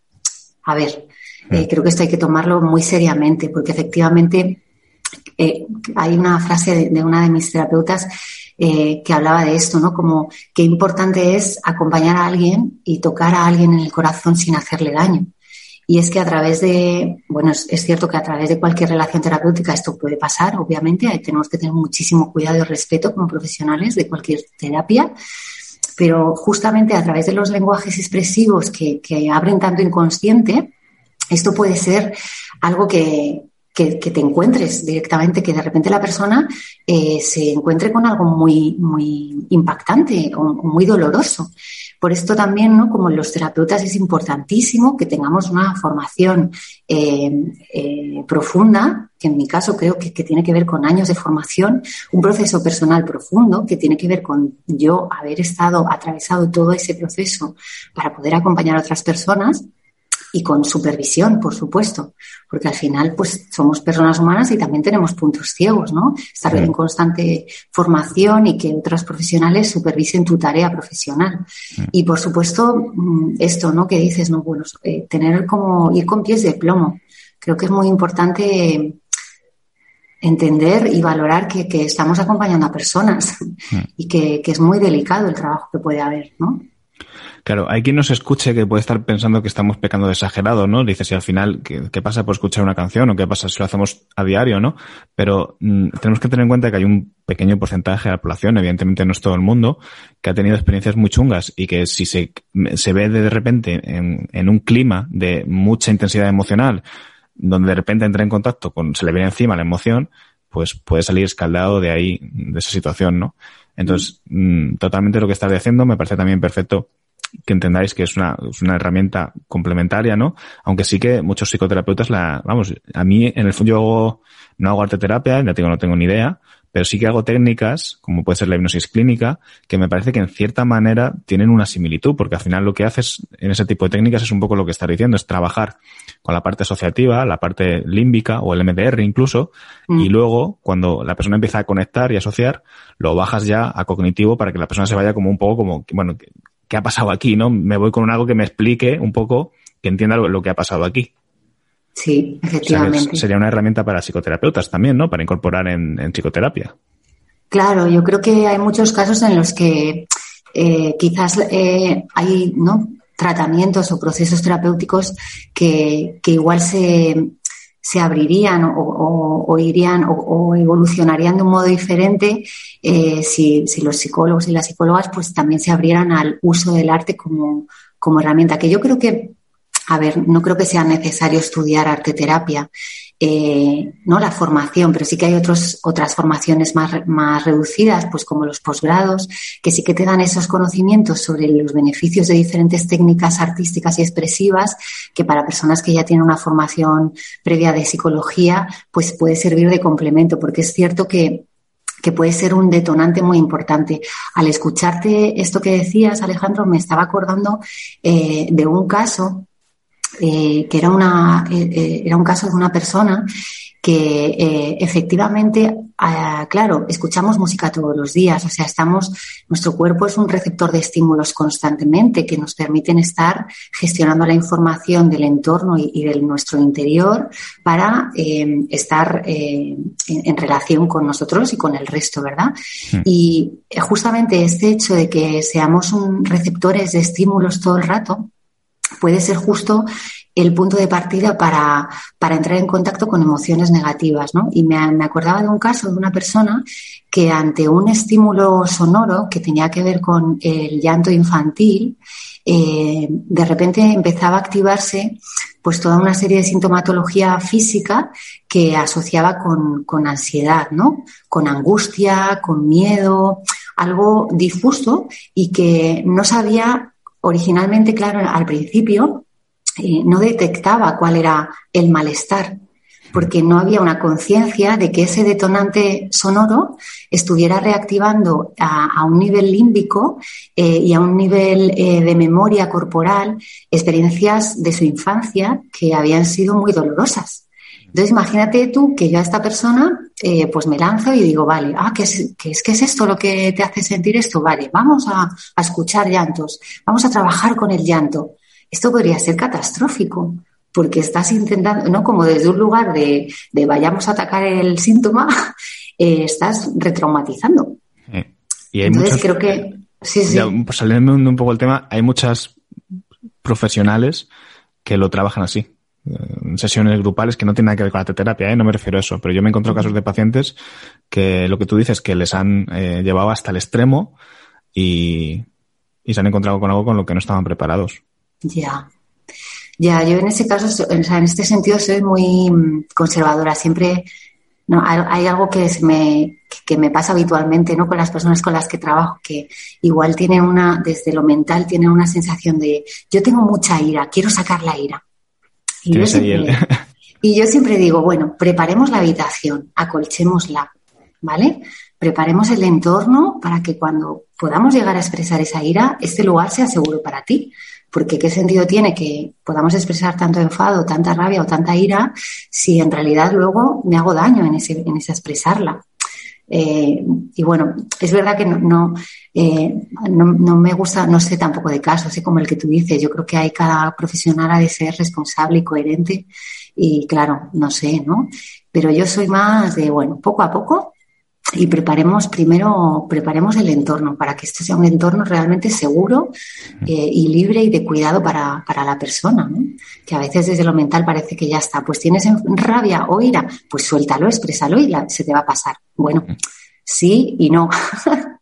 a ver, eh, creo que esto hay que tomarlo muy seriamente porque efectivamente eh, hay una frase de, de, una de mis terapeutas eh, que hablaba de esto, ¿no? Como qué importante es acompañar a alguien y tocar a alguien en el corazón sin hacerle daño. Y es que a través de, bueno, es, cierto que a través de cualquier relación terapéutica esto puede pasar, obviamente, tenemos que tener muchísimo cuidado y respeto como profesionales de cualquier terapia, pero justamente a través de los lenguajes expresivos que abren tanto inconsciente, esto puede ser algo que, que, te encuentres directamente, que de repente la persona eh, se encuentre con algo muy, muy impactante o, muy doloroso. Por esto también, ¿no? como los terapeutas, es importantísimo que tengamos una formación eh, eh, profunda, que en mi caso creo que, tiene que ver con años de formación, un proceso personal profundo que tiene que ver con yo haber estado atravesado todo ese proceso para poder acompañar a otras personas y con supervisión, por supuesto, porque al final, pues somos personas humanas y también tenemos puntos ciegos, ¿no? Estar en constante formación y que otros profesionales supervisen tu tarea profesional. Y por supuesto, mm, esto, ¿no? Que dices, no, bueno, eh, tener como ir con pies de plomo. Creo que es muy importante entender y valorar que, estamos acompañando a personas y que, que es muy delicado el trabajo que puede haber, ¿no? Claro, hay quien nos escuche que puede estar pensando que estamos pecando de exagerado, ¿no? Dice si al final, ¿qué, pasa por escuchar una canción o qué pasa si lo hacemos a diario, ¿no? Pero mm, tenemos que tener en cuenta que hay un pequeño porcentaje de la población, evidentemente no es todo el mundo, que ha tenido experiencias muy chungas y que si se, se ve de repente en, en un clima de mucha intensidad emocional, donde de repente entra en contacto con, se le viene encima la emoción, pues puede salir escaldado de ahí, de esa situación, ¿no? Entonces, mm, totalmente lo que estás diciendo me parece también perfecto que entendáis que es una, es una herramienta complementaria, ¿no? Aunque sí que muchos psicoterapeutas la, vamos, a mí en el fondo yo no hago arte terapia, ya tengo, no tengo ni idea, pero sí que hago técnicas, como puede ser la hipnosis clínica, que me parece que en cierta manera tienen una similitud, porque al final lo que haces en ese tipo de técnicas es un poco lo que estás diciendo, es trabajar con la parte asociativa, la parte límbica o el MDR incluso, mm. y luego cuando la persona empieza a conectar y asociar, lo bajas ya a cognitivo para que la persona se vaya como un poco como, bueno, ¿qué ha pasado aquí? ¿No? Me voy con algo que me explique un poco, que entienda lo, que ha pasado aquí. Sí, efectivamente. sería una herramienta para psicoterapeutas también, ¿no? Para incorporar en, psicoterapia. Claro, yo creo que hay muchos casos en los que eh, quizás eh, hay ¿no? tratamientos o procesos terapéuticos que, que igual se, se abrirían o, irían o, evolucionarían de un modo diferente eh, si, los psicólogos y las psicólogas pues también se abrieran al uso del arte como, como herramienta. Que yo creo que, a ver, no creo que sea necesario estudiar arte terapia. Eh, no la formación, pero sí que hay otros, otras formaciones más, más reducidas, pues como los posgrados, que sí que te dan esos conocimientos sobre los beneficios de diferentes técnicas artísticas y expresivas, que para personas que ya tienen una formación previa de psicología, pues puede servir de complemento, porque es cierto que que puede ser un detonante muy importante. Al escucharte esto que decías, Alejandro, me estaba acordando eh, de un caso eh, que era, una, eh, eh, era un caso de una persona que efectivamente, ah, claro, escuchamos música todos los días, o sea, estamos, nuestro cuerpo es un receptor de estímulos constantemente que nos permiten estar gestionando la información del entorno y, de nuestro interior para estar en, en, relación con nosotros y con el resto, ¿verdad? Hmm. Y justamente este hecho de que seamos un receptores de estímulos todo el rato, puede ser justo el punto de partida para, para entrar en contacto con emociones negativas, ¿no? Y me, acordaba de un caso de una persona que ante un estímulo sonoro que tenía que ver con el llanto infantil, eh, de repente empezaba a activarse pues toda una serie de sintomatología física que asociaba con, con ansiedad, ¿no? Con angustia, con miedo, algo difuso y que no sabía originalmente, claro, al principio eh, no detectaba cuál era el malestar, porque no había una conciencia de que ese detonante sonoro estuviera reactivando a, un nivel límbico eh, y a un nivel eh, de memoria corporal experiencias de su infancia que habían sido muy dolorosas. Entonces, imagínate tú que yo a esta persona, pues me lanzo y digo, vale, ah, ¿qué es, qué es, qué es esto lo que te hace sentir esto? Vale, vamos a, a escuchar llantos, vamos a trabajar con el llanto. Esto podría ser catastrófico, porque estás intentando, ¿no? Como desde un lugar de, vayamos a atacar el síntoma, eh, estás retraumatizando. y hay Entonces creo que. Sí, sí. pues saliendo un poco el tema, hay muchas profesionales que lo trabajan así. En sesiones grupales que no tienen nada que ver con la terapia, ¿eh? no me refiero a eso, pero yo me encuentro casos de pacientes que lo que tú dices que les han eh, llevado hasta el extremo y, y se han encontrado con algo con lo que no estaban preparados. Ya. Ya, yo en ese caso, en este sentido, soy muy mm, conservadora. Siempre no, hay algo que me, que me pasa habitualmente ¿no? con las personas con las que trabajo, que igual tienen una, desde lo mental, tienen una sensación de yo tengo mucha ira, quiero sacar la ira. Y, yo siempre, y yo siempre digo, bueno, preparemos la habitación, acolchémosla, ¿vale? Preparemos el entorno para que cuando podamos llegar a expresar esa ira, este lugar sea seguro para ti. Porque qué sentido tiene que podamos expresar tanto enfado, tanta rabia o tanta ira si en realidad luego me hago daño en ese, en esa expresarla. Eh, y bueno, es verdad que no, eh, no, no, me gusta, no sé tampoco de casos, así como el que tú dices. Yo creo que hay cada profesional ha de ser responsable y coherente. Y claro, no sé, ¿no? Pero yo soy más de, bueno, poco a poco y preparemos primero, preparemos el entorno para que esto sea un entorno realmente seguro eh, y libre y de cuidado para, para la persona, ¿no? Que a veces desde lo mental parece que ya está. Pues tienes rabia o ira, pues suéltalo, exprésalo y la, se te va a pasar. Bueno, sí y no.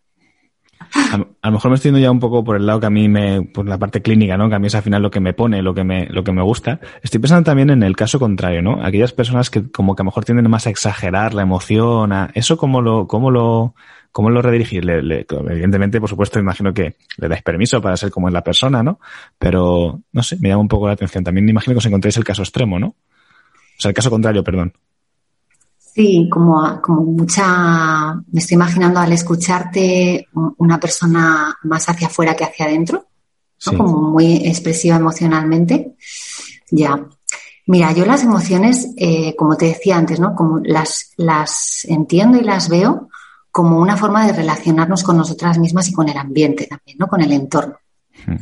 A, lo mejor me estoy yendo ya un poco por el lado que a mí me, por la parte clínica, ¿no? Que a mí es al final lo que me pone, lo que me, lo que me gusta. Estoy pensando también en el caso contrario, ¿no? Aquellas personas que como que a lo mejor tienden más a exagerar la emoción, a, eso cómo lo, cómo lo, cómo lo redirigir. Le, evidentemente, por supuesto, imagino que le dais permiso para ser como es la persona, ¿no? Pero, no sé, me llama un poco la atención. También imagino que os encontréis el caso extremo, ¿no? O sea, el caso contrario, perdón. Sí, como, como mucha, me estoy imaginando al escucharte una persona más hacia afuera que hacia adentro, ¿no? como muy expresiva emocionalmente. Ya. Mira, yo las emociones, eh, como te decía antes, ¿no? Como las, las entiendo y las veo como una forma de relacionarnos con nosotras mismas y con el ambiente también, ¿no? Con el entorno. Hmm.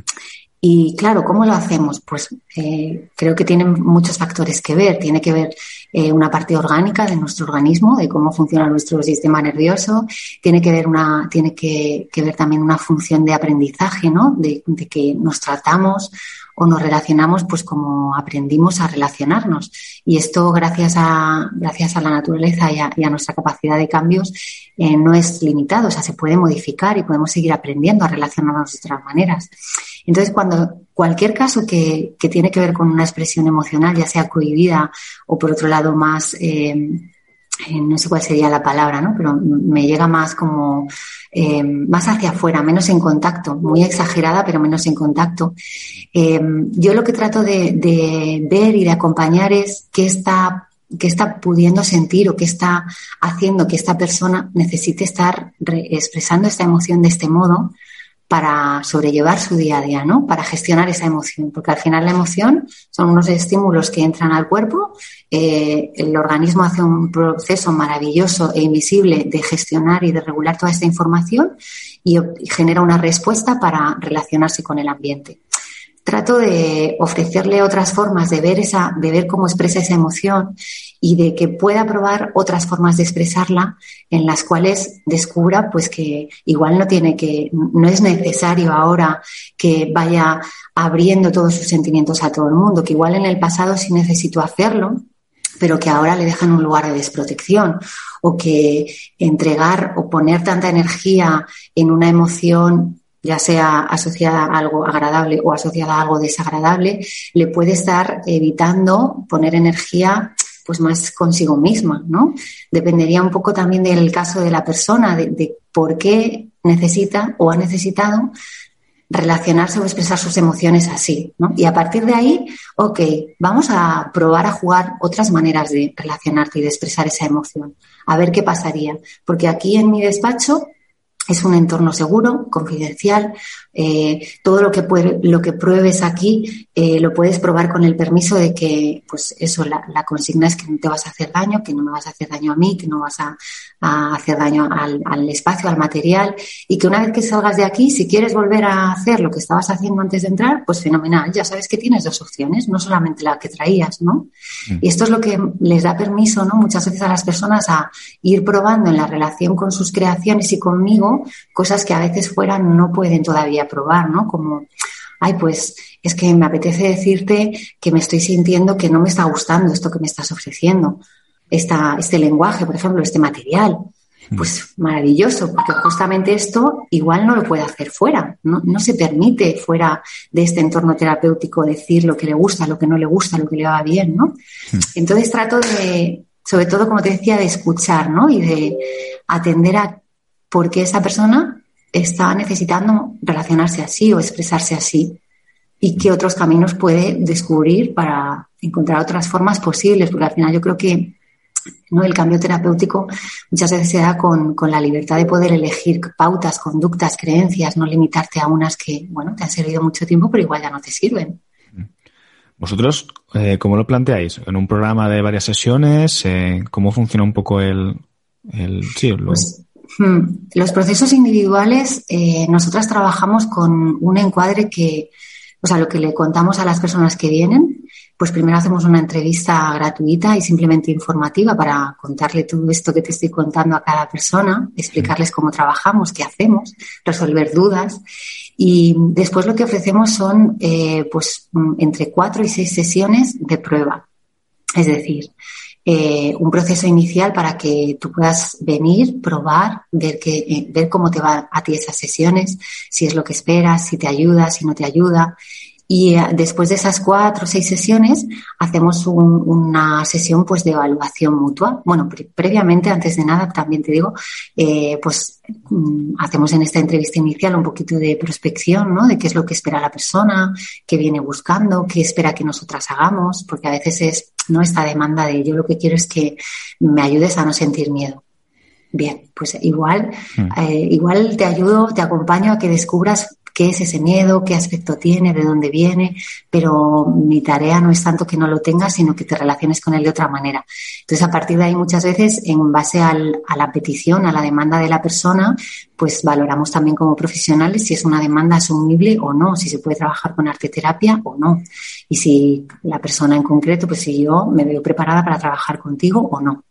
Y claro, ¿cómo lo hacemos? Pues eh, creo que tienen muchos factores que ver. Tiene que ver eh, una parte orgánica de nuestro organismo, de cómo funciona nuestro sistema nervioso. Tiene que ver una, tiene que, ver también una función de aprendizaje, ¿no? De, que nos tratamos o nos relacionamos pues como aprendimos a relacionarnos. Y esto gracias a, gracias a la naturaleza y a, nuestra capacidad de cambios eh, no es limitado, o sea, se puede modificar y podemos seguir aprendiendo a relacionarnos de otras maneras. Entonces, cuando cualquier caso que, que tiene que ver con una expresión emocional, ya sea cohibida o por otro lado más, eh, eh, no sé cuál sería la palabra, ¿no? Pero me llega más como eh, más hacia afuera, menos en contacto, muy exagerada, pero menos en contacto. yo lo que trato de, de, ver y de acompañar es qué está, qué está pudiendo sentir o qué está haciendo que esta persona necesite estar expresando esta emoción de este modo para sobrellevar su día a día, ¿no? Para gestionar esa emoción, porque al final la emoción son unos estímulos que entran al cuerpo, eh, el organismo hace un proceso maravilloso e invisible de gestionar y de regular toda esta información y genera una respuesta para relacionarse con el ambiente trato de ofrecerle otras formas de ver esa, de ver cómo expresa esa emoción y de que pueda probar otras formas de expresarla en las cuales descubra pues que igual no tiene que, no es necesario ahora que vaya abriendo todos sus sentimientos a todo el mundo, que igual en el pasado sí necesito hacerlo, pero que ahora le dejan un lugar de desprotección o que entregar o poner tanta energía en una emoción ya sea asociada a algo agradable o asociada a algo desagradable, le puede estar evitando poner energía pues más consigo misma, ¿no? Dependería un poco también del caso de la persona, de, por qué necesita o ha necesitado relacionarse o expresar sus emociones así, ¿no? Y a partir de ahí, ok, vamos a probar a jugar otras maneras de relacionarte y de expresar esa emoción, a ver qué pasaría. Porque aquí en mi despacho es un entorno seguro, confidencial. Eh, todo lo que, puede, lo que pruebes aquí eh, lo puedes probar con el permiso de que, pues eso, la, la, consigna es que no te vas a hacer daño, que no me vas a hacer daño a mí, que no vas a, a hacer daño al, al, espacio, al material, y que una vez que salgas de aquí, si quieres volver a hacer lo que estabas haciendo antes de entrar, pues fenomenal. Ya sabes que tienes dos opciones, no solamente la que traías, ¿no? Mm. Y esto es lo que les da permiso, ¿no? Muchas veces a las personas a ir probando en la relación con sus creaciones y conmigo cosas que a veces fuera no pueden todavía probar, ¿no? Como, ay, pues es que me apetece decirte que me estoy sintiendo que no me está gustando esto que me estás ofreciendo, esta, este lenguaje, por ejemplo, este material. Mm. Pues maravilloso, porque justamente esto igual no lo puede hacer fuera, no, no se permite fuera de este entorno terapéutico decir lo que le gusta, lo que no le gusta, lo que le va bien, ¿no? Mm. Entonces trato de, sobre todo, como te decía, de escuchar, ¿no? Y de atender a porque esa persona está necesitando relacionarse así o expresarse así y qué otros caminos puede descubrir para encontrar otras formas posibles, porque al final yo creo que ¿no? El cambio terapéutico muchas veces se da con, la libertad de poder elegir pautas, conductas, creencias, no limitarte a unas que, bueno, te han servido mucho tiempo, pero igual ya no te sirven. ¿Vosotros eh, cómo lo planteáis? ¿En un programa de varias sesiones? Eh, ¿Cómo funciona un poco el... el sí, pues, hmm, los procesos individuales, eh, nosotras trabajamos con un encuadre que, o sea, lo que le contamos a las personas que vienen pues primero hacemos una entrevista gratuita y simplemente informativa para contarle todo esto que te estoy contando a cada persona, explicarles cómo trabajamos, qué hacemos, resolver dudas. Y después lo que ofrecemos son eh, pues entre cuatro y seis sesiones de prueba. Es decir, eh, un proceso inicial para que tú puedas venir, probar, ver, que, eh, ver cómo te va a ti esas sesiones, si es lo que esperas, si te ayuda, si no te ayuda. Y eh, después de esas cuatro o seis sesiones, hacemos una sesión pues de evaluación mutua. Bueno, previamente, antes de nada, también te digo, eh, pues mm, hacemos en esta entrevista inicial un poquito de prospección, ¿no? De qué es lo que espera la persona, qué viene buscando, qué espera que nosotras hagamos, porque a veces es, ¿no? Esta demanda de yo lo que quiero es que me ayudes a no sentir miedo. Bien, pues igual, mm. eh, igual te ayudo, te acompaño a que descubras qué es ese miedo, qué aspecto tiene, de dónde viene, pero mi tarea no es tanto que no lo tengas, sino que te relaciones con él de otra manera. Entonces, a partir de ahí, muchas veces, en base a la petición, a la demanda de la persona, pues valoramos también como profesionales si es una demanda asumible o no, si se puede trabajar con arte terapia o no. Y si la persona en concreto, pues si yo me veo preparada para trabajar contigo o no.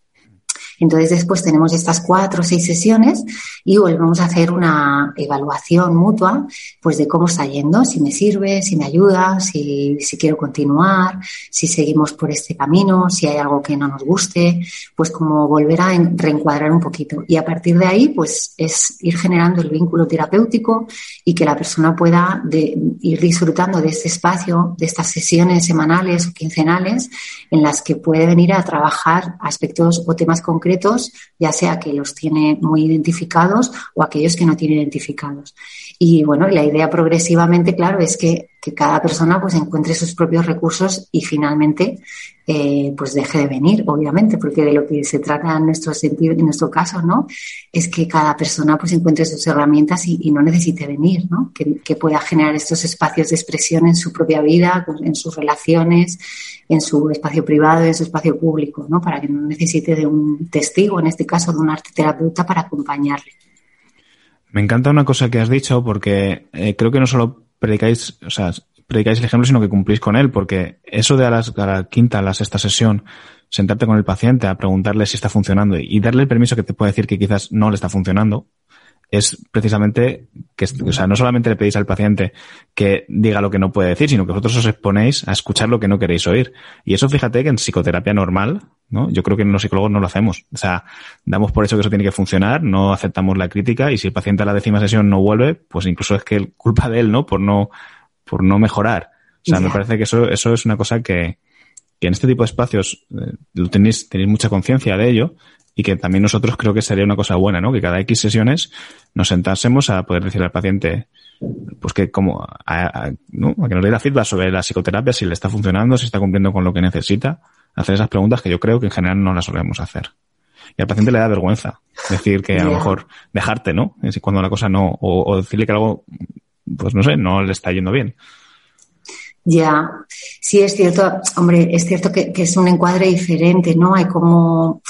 Entonces después tenemos estas cuatro o seis sesiones y volvemos a hacer una evaluación mutua pues de cómo está yendo, si me sirve, si me ayuda, si, quiero continuar, si seguimos por este camino, si hay algo que no nos guste, pues como volver a reencuadrar un poquito. Y a partir de ahí pues es ir generando el vínculo terapéutico y que la persona pueda ir disfrutando de este espacio, de estas sesiones semanales o quincenales en las que puede venir a trabajar aspectos o temas concretos concretos, ya sea que los tiene muy identificados o aquellos que no tiene identificados. Y bueno, la idea progresivamente, claro, es que, cada persona pues encuentre sus propios recursos y finalmente eh, pues deje de venir, obviamente, porque de lo que se trata en nuestro sentido, en nuestro caso, ¿no? Es que cada persona pues encuentre sus herramientas y, no necesite venir, ¿no? Que, que, pueda generar estos espacios de expresión en su propia vida, en sus relaciones, en su espacio privado, en su espacio público, ¿no? Para que no necesite de un testigo, en este caso de un arte para acompañarle. Me encanta una cosa que has dicho porque eh, creo que no solo predicáis, o sea, predicáis el ejemplo, sino que cumplís con él, porque eso de a, la quinta, a la sexta sesión, sentarte con el paciente a preguntarle si está funcionando y darle el permiso que te puede decir que quizás no le está funcionando, es precisamente que, o sea, no solamente le pedís al paciente que diga lo que no puede decir, sino que vosotros os exponéis a escuchar lo que no queréis oír. Y eso fíjate que en psicoterapia normal, ¿no? Yo creo que en los psicólogos no lo hacemos. O sea, damos por eso que eso tiene que funcionar, no aceptamos la crítica y si el paciente a la décima sesión no vuelve, pues incluso es que culpa de él, ¿no? Por no, por no mejorar. O sea, me parece que eso, eso es una cosa que, que en este tipo de espacios eh, lo tenéis, tenéis mucha conciencia de ello y que también nosotros creo que sería una cosa buena, ¿no? Que cada X sesiones nos sentásemos a poder decirle al paciente, pues que como, a, ¿no? que nos dé la feedback sobre la psicoterapia, si le está funcionando, si está cumpliendo con lo que necesita, hacer esas preguntas que yo creo que en general no las solemos hacer. Y al paciente le da vergüenza decir que a lo mejor dejarte, ¿no? Es cuando la cosa no, o, decirle que algo, pues no sé, no le está yendo bien. Ya, sí es cierto, hombre, es cierto que, que es un encuadre diferente, ¿no? Hay como,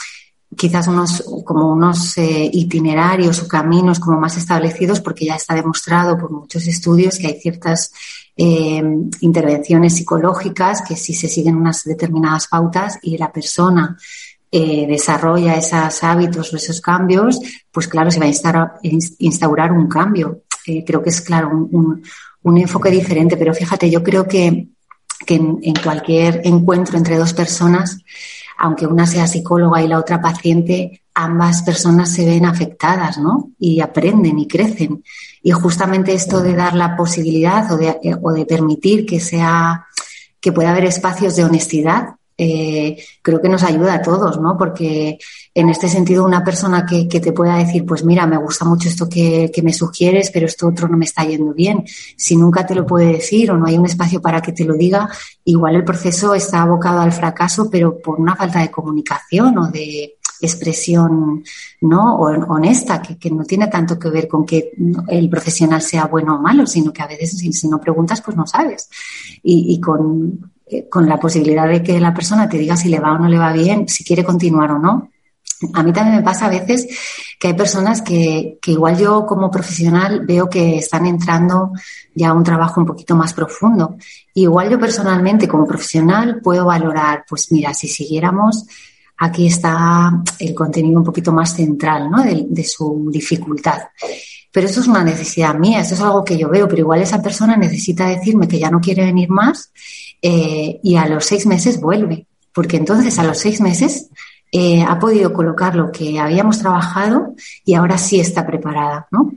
quizás unos, como unos eh, itinerarios o caminos como más establecidos porque ya está demostrado por muchos estudios que hay ciertas eh, intervenciones psicológicas que si se siguen unas determinadas pautas y la persona eh, desarrolla esos hábitos o esos cambios, pues claro, se va a instaurar, un cambio. creo que es claro un, un, enfoque diferente, pero fíjate, yo creo que, que en cualquier encuentro entre dos personas, aunque una sea psicóloga y la otra paciente, ambas personas se ven afectadas, ¿no? Y aprenden y crecen. Y justamente esto de dar la posibilidad o de, o de permitir que sea, que pueda haber espacios de honestidad eh, creo que nos ayuda a todos, ¿no? Porque en este sentido, una persona que, te pueda decir, pues mira, me gusta mucho esto que, me sugieres, pero esto otro no me está yendo bien, si nunca te lo puede decir o no hay un espacio para que te lo diga, igual el proceso está abocado al fracaso, pero por una falta de comunicación o de expresión no honesta que, no tiene tanto que ver con que el profesional sea bueno o malo sino que a veces si, no preguntas pues no sabes y, con, con la posibilidad de que la persona te diga si le va o no le va bien si quiere continuar o no a mí también me pasa a veces que hay personas que, que, igual yo como profesional veo que están entrando ya a un trabajo un poquito más profundo. Igual yo personalmente como profesional puedo valorar, pues mira, si siguiéramos aquí está el contenido un poquito más central ¿no? de, su dificultad. Pero eso es una necesidad mía, eso es algo que yo veo, pero igual esa persona necesita decirme que ya no quiere venir más eh, y a los seis meses vuelve, porque entonces a los seis meses eh, ha podido colocar lo que habíamos trabajado y ahora sí está preparada, ¿no?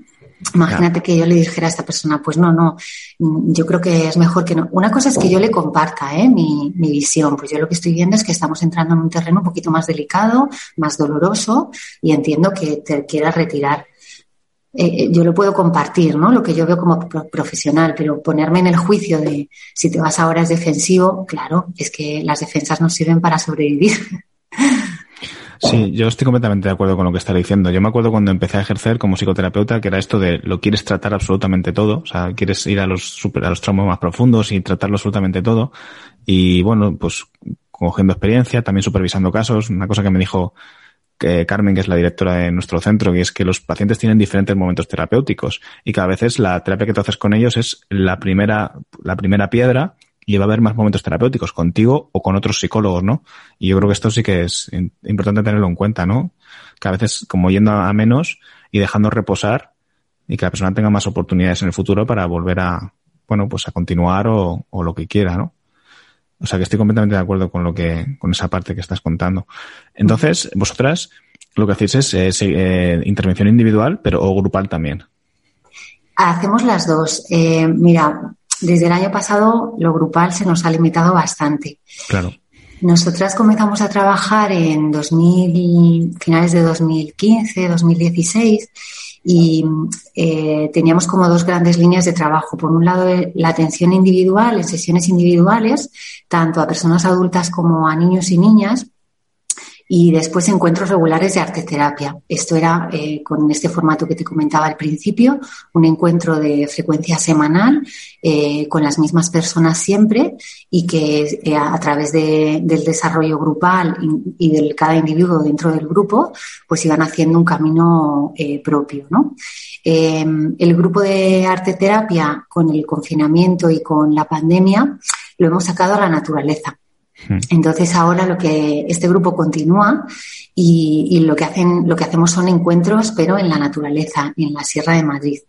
Imagínate que yo le dijera a esta persona, pues no, no, yo creo que es mejor que no. Una cosa es que yo le comparta ¿eh? mi, visión, pues yo lo que estoy viendo es que estamos entrando en un terreno un poquito más delicado, más doloroso y entiendo que te quieras retirar. Eh, eh, yo lo puedo compartir, ¿no? Lo que yo veo como profesional, pero ponerme en el juicio de si te vas ahora es defensivo, claro, es que las defensas no sirven para sobrevivir. Sí, yo estoy completamente de acuerdo con lo que está diciendo. Yo me acuerdo cuando empecé a ejercer como psicoterapeuta que era esto de lo quieres tratar absolutamente todo, o sea, quieres ir a los super, a los traumas más profundos y tratarlo absolutamente todo. Y bueno, pues cogiendo experiencia, también supervisando casos, una cosa que me dijo que Carmen, que es la directora de nuestro centro, que es que los pacientes tienen diferentes momentos terapéuticos y que a veces la terapia que tú haces con ellos es la primera, la primera piedra y va a haber más momentos terapéuticos contigo o con otros psicólogos, ¿no? Y yo creo que esto sí que es importante tenerlo en cuenta, ¿no? Que a veces como yendo a menos y dejando reposar y que la persona tenga más oportunidades en el futuro para volver a, bueno, pues a continuar o, o lo que quiera, ¿no? O sea que estoy completamente de acuerdo con lo que, con esa parte que estás contando. Entonces, vosotras lo que hacéis es eh, intervención individual, pero o grupal también. Hacemos las dos. Eh, mira, desde el año pasado lo grupal se nos ha limitado bastante. Claro. Nosotras comenzamos a trabajar en 2000, finales de 2015, 2016 y eh, teníamos como dos grandes líneas de trabajo. Por un lado, la atención individual en sesiones individuales, tanto a personas adultas como a niños y niñas, y después encuentros regulares de arte terapia. Esto era eh, con este formato que te comentaba al principio, un encuentro de frecuencia semanal eh, con las mismas personas siempre y que eh, a, través del desarrollo grupal y, de cada individuo dentro del grupo, pues iban haciendo un camino propio. ¿no? Em, el grupo de arte terapia con el confinamiento y con la pandemia lo hemos sacado a la naturaleza. Entonces ahora lo que este grupo continúa y, lo que hacen, lo que hacemos son encuentros, pero en la naturaleza, en la Sierra de Madrid.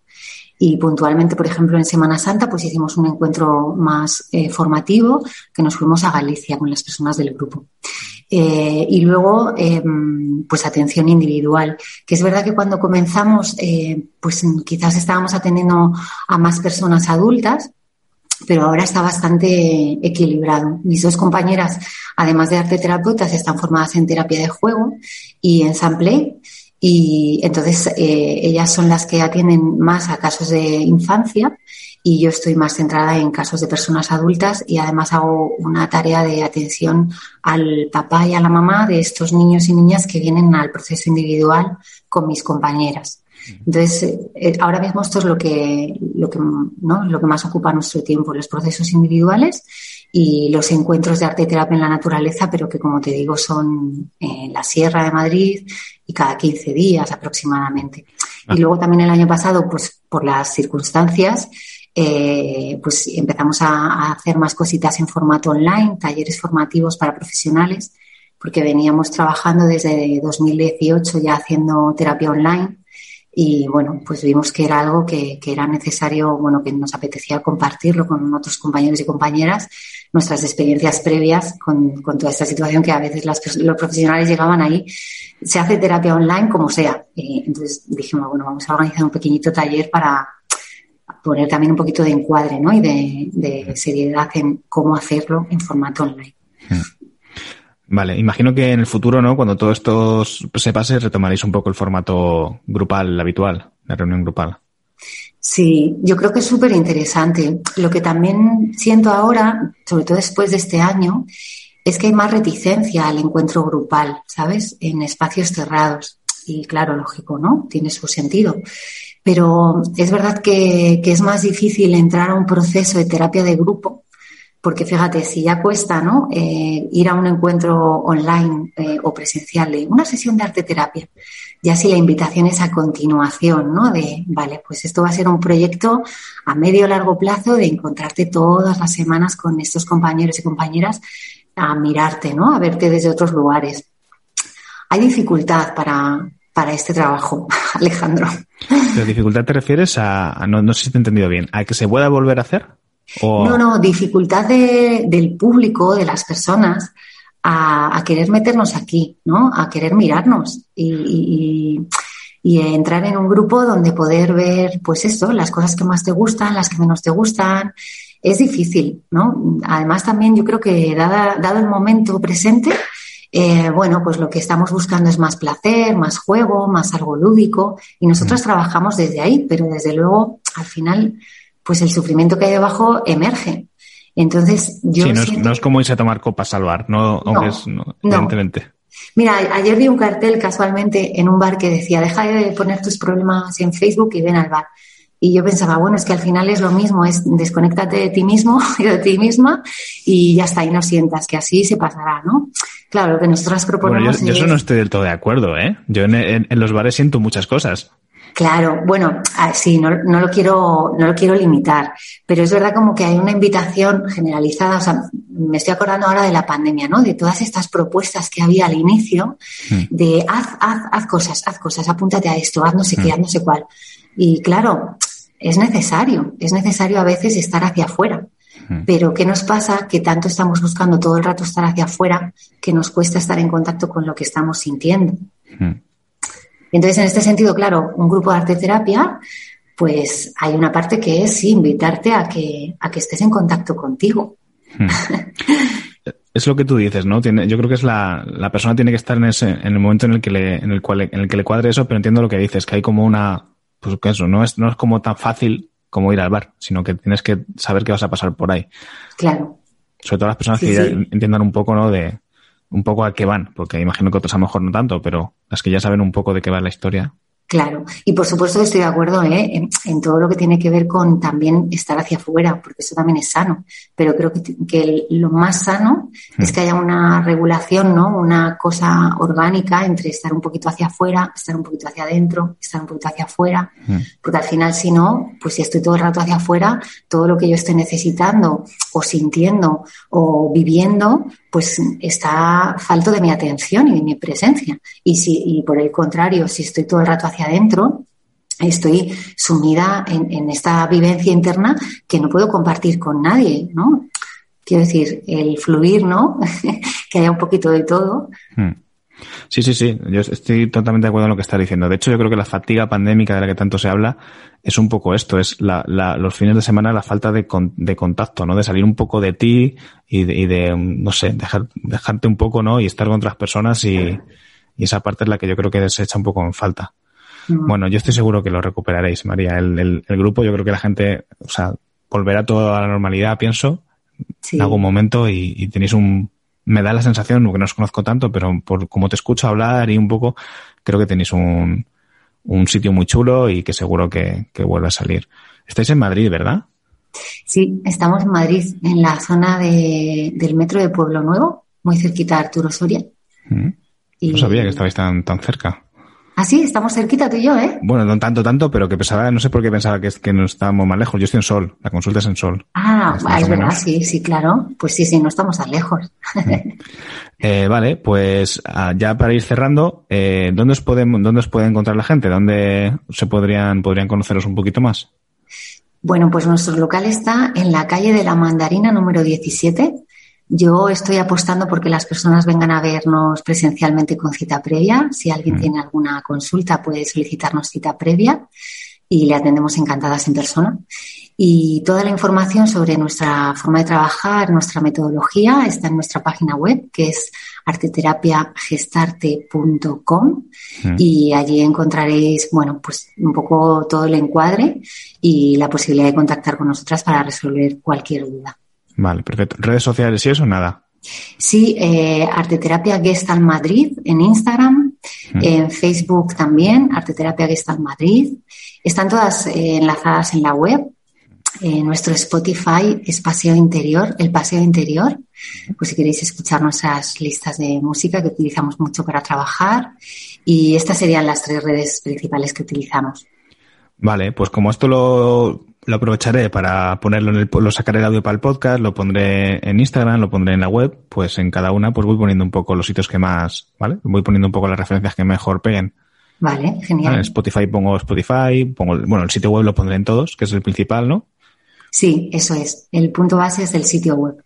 Y puntualmente, por ejemplo, en Semana Santa, pues hicimos un encuentro más eh, formativo que nos fuimos a Galicia con las personas del grupo. Eh, y luego, em, pues atención individual, que es verdad que cuando comenzamos, eh, pues quizás estábamos atendiendo a más personas adultas, pero ahora está bastante equilibrado. Mis dos compañeras, además de arte terapeutas, están formadas en terapia de juego y en sample. Y entonces eh, ellas son las que atienden más a casos de infancia y yo estoy más centrada en casos de personas adultas y además hago una tarea de atención al papá y a la mamá de estos niños y niñas que vienen al proceso individual con mis compañeras. Entonces, eh, ahora mismo esto es lo que, lo, que, ¿no? lo que más ocupa nuestro tiempo, los procesos individuales y los encuentros de arte y terapia en la naturaleza, pero que, como te digo, son en la Sierra de Madrid y cada 15 días aproximadamente. Y ah. luego también el año pasado, pues por las circunstancias, eh, pues empezamos a, a, hacer más cositas en formato online, talleres formativos para profesionales, porque veníamos trabajando desde 2018 ya haciendo terapia online y bueno, pues vimos que era algo que, que, era necesario, bueno, que nos apetecía compartirlo con otros compañeros y compañeras, nuestras experiencias previas con, con toda esta situación que a veces las, los profesionales llegaban ahí. Se hace terapia online como sea. Entonces dijimos, bueno, vamos a organizar un pequeñito taller para poner también un poquito de encuadre ¿no? y de, de seriedad en cómo hacerlo en formato online. Hmm. Vale, imagino que en el futuro, ¿no? Cuando todo esto se pase, retomaréis un poco el formato grupal habitual, la reunión grupal. Sí, yo creo que es súper interesante. Lo que también siento ahora, sobre todo después de este año, es que hay más reticencia al encuentro grupal, ¿sabes? En espacios cerrados. Y claro, lógico, ¿no? Tiene su sentido. Pero es verdad que, que es más difícil entrar a un proceso de terapia de grupo porque fíjate, si ya cuesta ¿no? Eh, ir a un encuentro online eh, o presencial de una sesión de arte terapia, ya si la invitación es a continuación, ¿no? De, vale, pues esto va a ser un proyecto a medio o largo plazo de encontrarte todas las semanas con estos compañeros y compañeras a mirarte, ¿no? A verte desde otros lugares. Hay dificultad para, para este trabajo, Alejandro. ¿La dificultad te refieres a, no sé si te he entendido bien, a que se pueda volver a hacer? No, no, dificultad del público, de las personas, a, querer meternos aquí, ¿no? A querer mirarnos y, entrar en un grupo donde poder ver, pues eso, las cosas que más te gustan, las que menos te gustan. Es difícil, ¿no? Además, también yo creo que dado el momento presente, eh, bueno, pues lo que estamos buscando es más placer, más juego, más algo lúdico y nosotros mm. trabajamos desde ahí, pero desde luego al final pues el sufrimiento que hay debajo emerge. Entonces, yo. Sí, no, es, como irse a tomar copas al bar, no, aunque es, evidentemente. Mira, ayer vi un cartel casualmente en un bar que decía, deja de poner tus problemas en Facebook y ven al bar. Y yo pensaba, bueno, es que al final es lo mismo, es desconéctate de ti mismo y de ti misma y ya está, y no sientas que así se pasará, ¿no? Claro, lo que nosotros proponemos bueno, yo, yo eso no estoy del todo de acuerdo, ¿eh? Yo en los bares siento muchas cosas. Claro, bueno, sí, no, no, lo quiero, no lo quiero limitar, pero es verdad como que hay una invitación generalizada, o sea, me estoy acordando ahora de la pandemia, ¿no? De todas estas propuestas que había al inicio, hmm. de haz, haz, haz cosas, haz cosas, apúntate a esto, haz no sé qué, haz no sé cuál. Y claro, es necesario, es necesario a veces estar hacia afuera. Hmm. Pero ¿qué nos pasa? Que tanto estamos buscando todo el rato estar hacia afuera que nos cuesta estar en contacto con lo que estamos sintiendo. Entonces, en este sentido, claro, un grupo de arte terapia, pues hay una parte que es invitarte a que, a que estés en contacto contigo. Hmm. es lo que tú dices, ¿no? Tiene, yo creo que es la, la persona tiene que estar en ese, en el momento en el que le, en el cual, en el que le cuadre eso, pero entiendo lo que dices, que hay como una, pues que eso, no es, no es como tan fácil como ir al bar, sino que tienes que saber que vas a pasar por ahí. Claro. Sobre todo las personas que ya entiendan un poco, ¿no? De, un poco a qué van, porque imagino que otros a lo mejor no tanto, pero las que ya saben un poco de qué va la historia. Claro, y por supuesto estoy de acuerdo ¿eh? en, todo lo que tiene que ver con también estar hacia afuera, porque eso también es sano. Pero creo que, lo más sano hmm. es que haya una regulación, ¿no? Una cosa orgánica entre estar un poquito hacia afuera, estar un poquito hacia adentro, estar un poquito hacia afuera. Hmm. Porque al final, si no, pues si estoy todo el rato hacia afuera, todo lo que yo esté necesitando o sintiendo o viviendo, pues está falto de mi atención y de mi presencia. Y si, y por el contrario, si estoy todo el rato hacia adentro, estoy sumida en, esta vivencia interna que no puedo compartir con nadie, ¿no? Quiero decir, el fluir, ¿no? que haya un poquito de todo. Hmm. Sí, sí, sí. Yo estoy totalmente de acuerdo en lo que estás diciendo. De hecho, yo creo que la fatiga pandémica de la que tanto se habla es un poco esto, es la, los fines de semana la falta de, de, contacto, ¿no? De salir un poco de ti y de, y de no sé, dejar, dejarte un poco, ¿no? Y estar con otras personas y, y esa parte es la que yo creo que se echa un poco en falta. Mm. Bueno, yo estoy seguro que lo recuperaréis, María. El, el, el, grupo, yo creo que la gente, o sea, volverá todo a la normalidad, pienso, en algún momento y, y tenéis un, me da la sensación, porque no os conozco tanto, pero por como te escucho hablar y un poco, creo que tenéis un, un sitio muy chulo y que seguro que, que vuelve a salir. Estáis en Madrid, ¿verdad? Sí, estamos en Madrid, en la zona de, del metro de Pueblo Nuevo, muy cerquita de Arturo Soria. Mm. No sabía que estabais tan, tan cerca. Ah, sí, estamos cerquita tú y yo, ¿eh? Bueno, no tanto, tanto, pero que pensaba, no sé por qué pensaba que, que no estábamos más lejos. Yo estoy en Sol, la consulta es en Sol. Ah, es verdad, sí, sí, claro. Pues sí, sí, no estamos tan lejos. eh, vale, pues ah, ya para ir cerrando, eh, ¿dónde, os podemos, ¿dónde os puede encontrar la gente? ¿Dónde se podrían, podrían conoceros un poquito más? Bueno, pues nuestro local está en la calle de la Mandarina número 17, yo estoy apostando porque las personas vengan a vernos presencialmente con cita previa. Si alguien mm. tiene alguna consulta, puede solicitarnos cita previa y le atendemos encantadas en persona. Y toda la información sobre nuestra forma de trabajar, nuestra metodología, está en nuestra página web, que es arteterapiagestarte.com mm. y allí encontraréis, bueno, pues un poco todo el encuadre y la posibilidad de contactar con nosotras para resolver cualquier duda. Vale, perfecto. ¿Redes sociales y eso? Nada. Sí, eh, Arteterapia Gestal Madrid en Instagram, mm. en Facebook también, Arteterapia Gestal Madrid. Están todas eh, enlazadas en la web eh, nuestro Spotify es Paseo Interior, el Paseo Interior. Pues si queréis escuchar nuestras listas de música que utilizamos mucho para trabajar. Y estas serían las tres redes principales que utilizamos. Vale, pues como esto lo, aprovecharé para ponerlo en el, lo sacaré el audio para el podcast, lo pondré en Instagram, lo pondré en la web, pues en cada una pues voy poniendo un poco los sitios que más, ¿vale? Voy poniendo un poco las referencias que mejor peguen. Vale, genial. En Spotify pongo Spotify, pongo, bueno, el sitio web lo pondré en todos, que es el principal, ¿no? Sí, eso es. El punto base es del sitio web.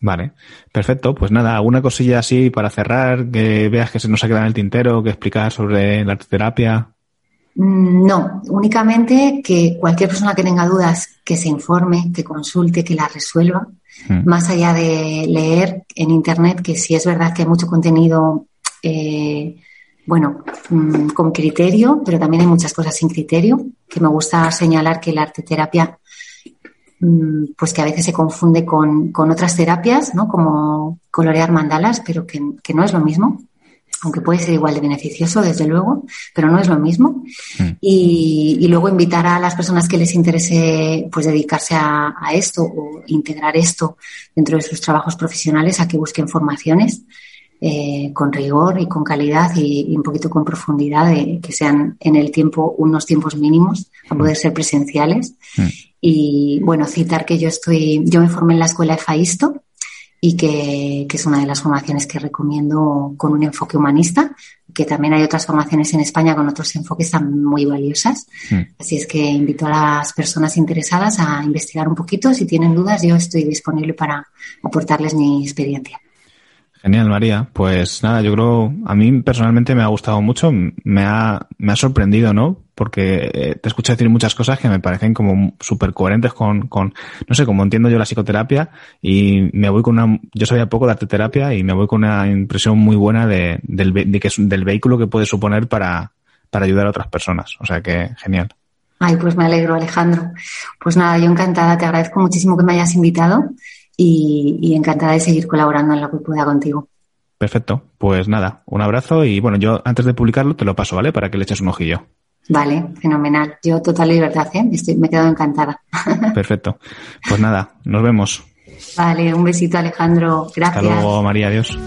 Vale, perfecto. Pues nada, alguna cosilla así para cerrar, que veas que se nos ha quedado en el tintero, que explicar sobre la arteterapia. Mm, no, únicamente que cualquier persona que tenga dudas, que se informe, que consulte, que las resuelva, hmm. más allá de leer en Internet, que sí es verdad que hay mucho contenido, eh, bueno, mm, con criterio, pero también hay muchas cosas sin criterio, que me gusta señalar que la arteterapia Mm, pues que a veces se confunde con, otras terapias, ¿no? Como colorear mandalas, pero que, no es lo mismo, aunque puede ser igual de beneficioso, desde luego, pero no es lo mismo. Mm. Y, luego invitar a las personas que les interese pues dedicarse a, esto o integrar esto dentro de sus trabajos profesionales a que busquen formaciones. Eh, con rigor y con calidad y, un poquito con profundidad, que sean en el tiempo unos tiempos mínimos para poder ser presenciales. Mm. Y bueno, citar que yo estoy, yo me formé en la escuela de Faisto y que, es una de las formaciones que recomiendo con un enfoque humanista, que también hay otras formaciones en España con otros enfoques tan muy valiosas. Mm. Así es que invito a las personas interesadas a investigar un poquito. Si tienen dudas, yo estoy disponible para aportarles mi experiencia. Genial, María. Pues nada, yo creo, a mí personalmente me ha gustado mucho, me ha, me ha sorprendido, ¿no? Porque eh, te escucho decir muchas cosas que me parecen como súper coherentes con, con, no sé, como entiendo yo la psicoterapia y me voy con una, yo sabía poco de arteterapia y me voy con una impresión muy buena de, del, de que es, del vehículo que puede suponer para, para ayudar a otras personas. O sea que genial. Ay, pues me alegro, Alejandro. Pues nada, yo encantada, te agradezco muchísimo que me hayas invitado y, encantada de seguir colaborando en lo que pueda contigo. Perfecto. Pues nada, un abrazo y bueno, yo antes de publicarlo te lo paso, ¿vale? Para que le eches un ojillo. Vale, fenomenal. Yo total libertad, ¿eh? Estoy, me he quedado encantada. Perfecto. Pues nada, nos vemos. Vale, un besito Alejandro. Gracias. Hasta luego, María. Adiós.